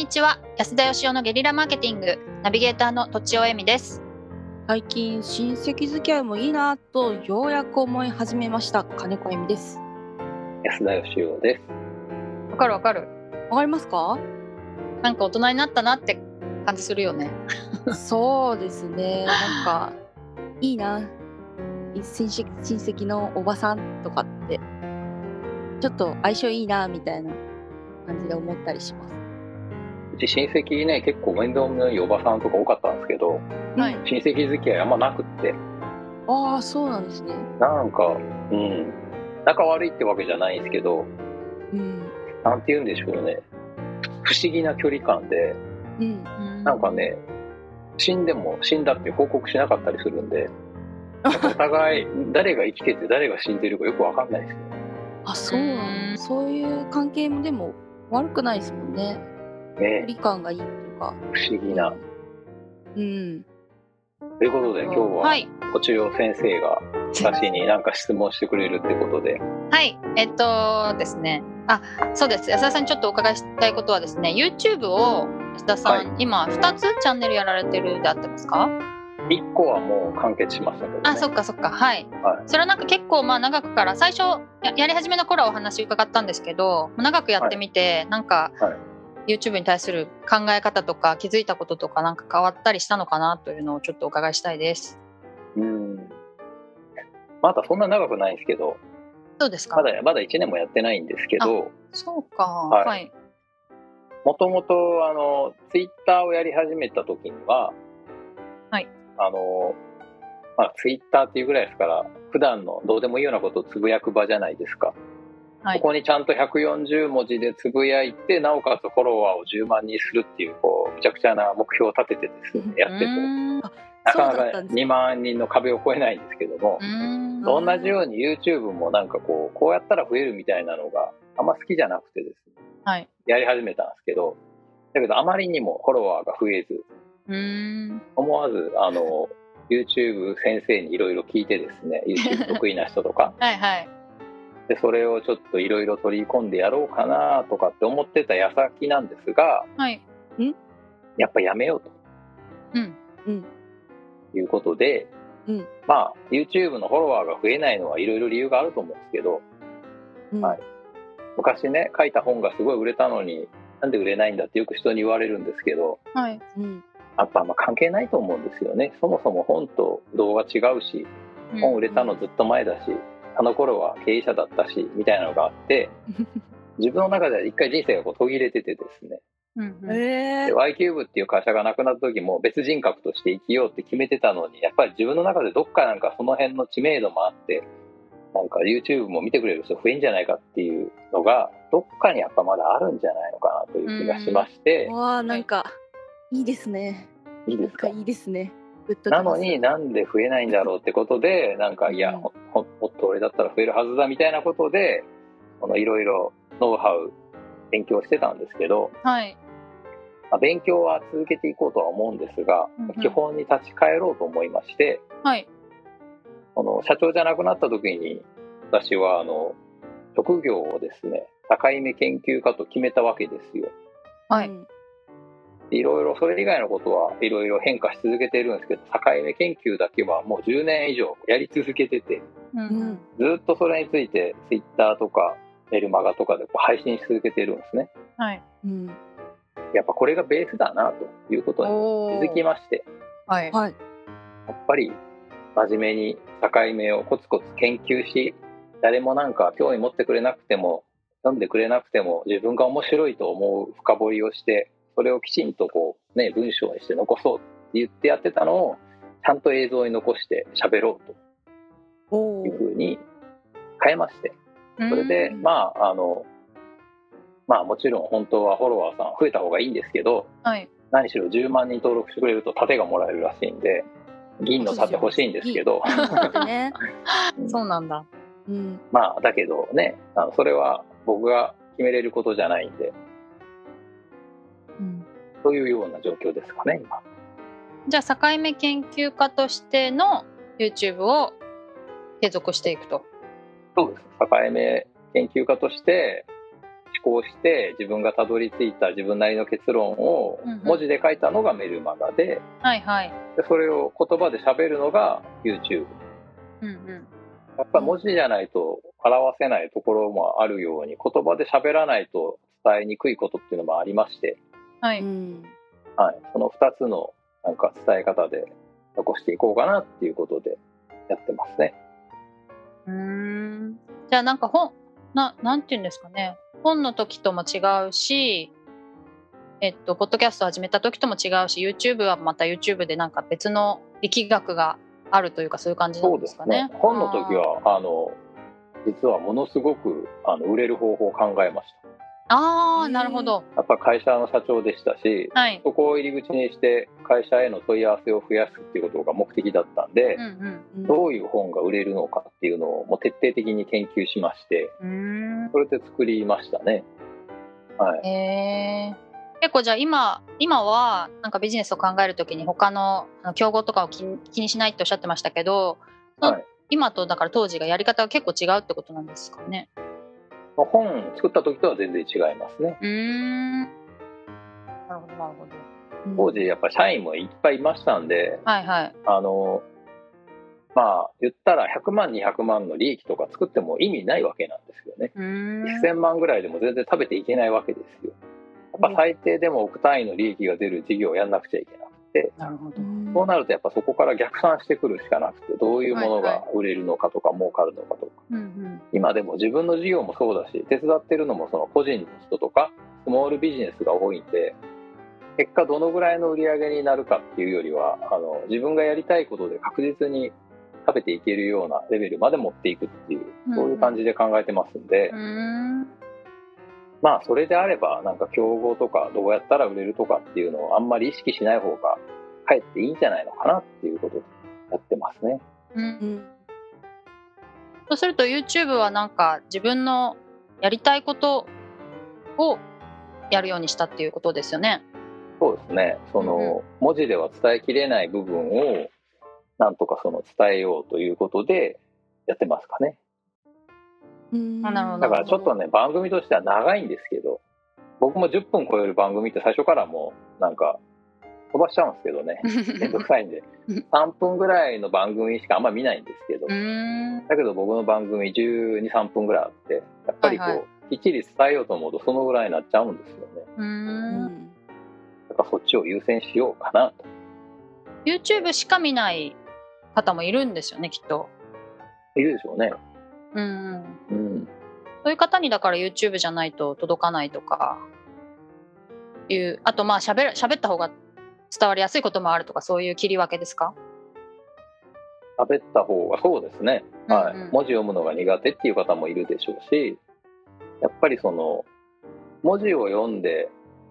にちは。安田義雄のゲリラマーケティング。ナビゲーターのとちおえみです。最近親戚付き合いもいいなとようやく思い始めました。金子恵美です。安田義雄です。わかるわかる。わかりますか？なんか大人になったなって感じするよね。そうですね。なんかいいな。親戚親戚のおばさんとかってちょっと相性いいなみたいな感じで思ったりします。うち親戚ね、結構面倒見のいいおばさんとか多かったんですけど、はい。親戚付き合いあんまなくって、ああそうなんですね。なんか、うん、仲悪いってわけじゃないんですけど、うん。なんて言うんでしょうね。不思議な距離感で、うん。なんかね、死んでも死んだって報告しなかったりするんで、お互い誰が生きてて誰が死んでるかよくわかんないですよ。あそうそういう関係もでも悪くないですもんね距ね、離感がいいっていうか。不思議な。うん。ということで今日は、はい。こちら先生が私に何か質問してくれるってことで、はい。えっとですね。あそうです。安田さんにちょっとお伺いしたいことはですね YouTube を安田さん、はい。今2つチャンネルやられてるであってますか？1個はもう完結しましたけど、ね。あそっかそっか。はい、はい。それはなんか結構まあ長くから最初ややり始めの頃はお話伺ったんですけど長くやってみて、なんか、はい YouTube に対する考え方とか気づいたこととかなんか変わったりしたのかなというのをちょっとお伺いしたいです。うん。まだそんな長くないんですけど、どうですか。まだまだ1年もやってないんですけど、そうか。はい。はい。もともとあのツイッターをやり始めた時には、はい、あの、まあ、ツイッターっていうぐらいですから、普段のどうでもいいようなことをつぶやく場じゃないですか。はい。ここにちゃんと140文字でつぶやいて、なおかつフォロワーを10万人するっていう、こう、むちゃくちゃな目標を立ててですね、やってて、なかなかったんですね。2万人の壁を越えないんですけども、同じように YouTube もなんかこう、こうやったら増えるみたいなのがあんま好きじゃなくてですね、はい。やり始めたんですけど、だけどあまりにもフォロワーが増えず、思わず、あの、YouTube 先生にいろいろ聞いてですね、YouTube 得意な人とか、はいはいで、それをちょっといろいろ取り込んでやろうかなとかって思ってた矢先なんですが、はい。やっぱやめよううん。うん。ということで、うん。まあ、YouTube のフォロワーが増えないのはいろいろ理由があると思うんですけど、うん。はい。昔ね、書いた本がすごい売れたのに、なんで売れないんだってよく人に言われるんですけど、はい。うん。やっぱあんま関係ないと思うんですよね。そもそも本と動画違うし、本売れたのずっと前だし、あの頃は経営者だったし、みたいなのがあって、自分の中では一回人生がこう途切れててですね。うんうん。えで Y キューブっていう会社がなくなった時も別人格として生きようって決めてたのに、やっぱり自分の中でどっかなんかその辺の知名度もあって、なんか YouTube も見てくれる人増えんじゃないかっていうのが、どっかにやっぱまだあるんじゃないのかなという気がしまして、わあなんかい。いですね。いいですか？なんかいいですね。グッときなのになんで増えないんだろうってことで、なんか、いや、うんもっと俺だったら増えるはずだみたいなことで、このいろいろノウハウ勉強してたんですけど、はい。まあ、勉強は続けていこうとは思うんですが、うんうん。基本に立ち返ろうと思いまして、はい。この社長じゃなくなった時に、私はあの、職業をですね、境目研究家と決めたわけですよ。はい。うんいろいろそれ以外のことはいろいろ変化し続けてるんですけど、境目研究だけはもう10年以上やり続けてて、うん。うんずっとそれについて Twitter とかメルマガとかでこう配信し続けてるんですね。はい。うん。やっぱこれがベースだなということにお気づきまして、はい。はい。やっぱり真面目に境目をコツコツ研究し、誰もなんか興味持ってくれなくても、読んでくれなくても自分が面白いと思う深掘りをして、それをきちんとこうね、文章にして残そうって言ってやってたのを、ちゃんと映像に残して喋ろうおというふうに変えまして、それで、うんまあ、あの、まあもちろん本当はフォロワーさん増えた方がいいんですけど、はい。何しろ10万人登録してくれると盾がもらえるらしいんで、銀の盾欲しいんですけど、ね。そうなんだ。うん。まあだけどね、あのそれは僕が決めれることじゃないんで、うんというような状況ですかね、今。じゃあ境目研究家としての YouTube を継続していくと。そうです。境目研究家として、し考して自分がたどり着いた自分なりの結論を文字で書いたのがメルマガではいはい。でそれを言葉で喋るのが YouTube うんうん。やっぱ文字じゃないと表せないところもあるように言葉で喋らないと伝えにくいことっていうのもありまして、はい。うんはい、その2つのなんか伝え方で残していこうかなっていうことでやってますね。うーん。じゃあなんか本、な、なんていうんですかね。本の時とも違うし、えっと、ポッドキャスト始めた時とも違うし、YouTube はまた YouTube でなんか別の力学があるというか、そういう感じなそうんですかねね。。本の時はあの実はものすごくあの売れる方法を考えました。ああなるほど。やっぱ会社の社長でしたし、はい。そこを入り口にして会社への問い合わせを増やすっていうことが目的だったんでう、んうんどういう本が売れるのかっていうのをもう徹底的に研究しまして。それで作りましたね。はい。へえ。結構じゃあ今今はなんかビジネスを考えるときに他の競合とかを気に気にしないっておっしゃってましたけど、はい今とだから当時がやり方が結構違うってことなんですかね？本作った時とは全然違いますね。うーん。なるほどなるほど。当時やっぱ社員もいっぱいいましたんで、はいはい。あの、まあ言ったら100万200万の利益とか作っても意味ないわけなんですよね。うーん。1000万ぐらいでも全然食べていけないわけですよ。やっぱ最低でも億単位の利益が出る事業をやんなくちゃいけなくて、なるほど。うんそうなるとやっぱそこから逆算してくるしかなくて、どういうものが売れるのかとか儲かるのかとか。うんうん。今でも自分の事業もそうだし、手伝ってるのもその個人の人とか、スモールビジネスが多いんで、結果どのぐらいの売り上げになるかっていうよりは、あの、自分がやりたいことで確実に食べていけるようなレベルまで持っていくっていう、そういう感じで考えてますんで、うーん。まあそれであれば、なんか競合とかどうやったら売れるとかっていうのをあんまり意識しない方が、かえっていいんじゃないのかなっていうことでやってますね。う。うんんそうすると YouTube はなんか自分のやりたいことをやるようにしたっていうことですよね。そうですね。その、文字では伝えきれない部分を、なんとかその伝えようということでやってますかね。だからちょっとね、番組としては長いんですけど、僕も10分超える番組って最初からもう、なんか、飛ばしちゃうんですけどね。めんどくさいんで。3分ぐらいの番組しかあんま見ないんですけど。だけど僕の番組12、3分ぐらいあって、やっぱりこう、はいはきっちり伝えようと思うとそのぐらいになっちゃうんですよね。だからそっちを優先しようかなと。YouTube しか見ない方もいるんですよね、きっと。いるでしょうね。うんうん。うん。そういう方にだから YouTube じゃないと届かないとかいう、あとまあ喋る喋った方が伝わりやすいこともあるとかそういう切り分けですか？喋った方がそうですね、はいうん。うん文字読むのが苦手っていう方もいるでしょうしやっぱりその文字を読んで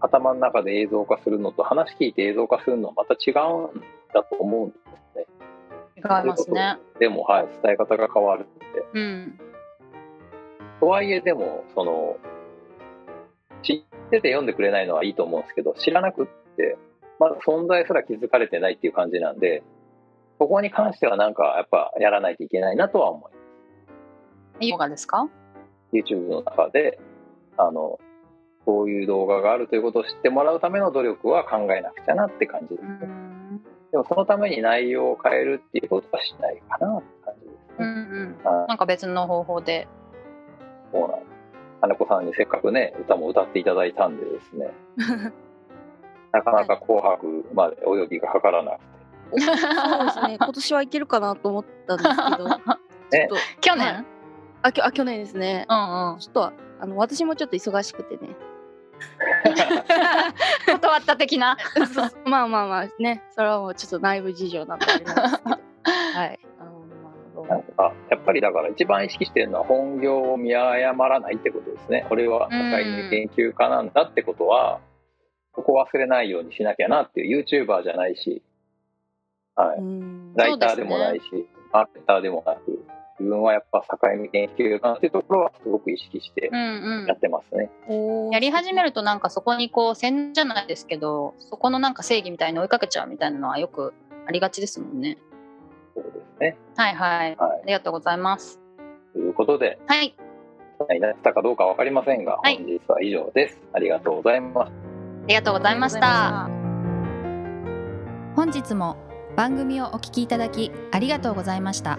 頭の中で映像化するのと話聞いて映像化するのはまた違うんだと思うんですね違いますね。でもはい伝え方が変わるんでうん。とはいえでもその知ってて読んでくれないのはいいと思うんですけど知らなくってまだ存在すら気づかれてないっていう感じなんでそこに関してはなんかやっぱやらないといけないなとは思いますヨガですか？YouTube の中であのこういう動画があるということを知ってもらうための努力は考えなくちゃなって感じですうね、ん。でもそのために内容を変えるっていうことはしないかなって感じですうんね、うん。はいなんか別の方法で。そうなんです金子さんにせっかくね歌も歌っていただいたんでですね なかなか「紅白」までお呼びがかからなくてそうですね。今年はいけるかなと思ったんですけど、ちょっと去年、はいあきょあ去年ですね。うんうん。ちょっとあの私もちょっと忙しくてね。断った的な。まあまあまあね、それはもうちょっと内部事情なんであれなんですけど。はい。なんかやっぱりだから一番意識してるのは本業を見誤らないってことですね。俺は社会的研究家なんだってことはここ忘れないようにしなきゃなっていう YouTuber じゃないし、はい、うん。ライターでもないし、マーケターでもなく自分はやっぱ境目研究家っていうところはすごく意識してうんやってますね、うん。やり始めるとなんかそこにこう線じゃないですけど、そこのなんか正義みたいに追いかけちゃうみたいなのはよくありがちですもんね。そうですねはいはい。はありがとうございます。いということではい。になったかどうかわかりませんが、はい本日は以上です。ありがとうございます。ありがとうございました。本日も番組をお聞きいただきありがとうございました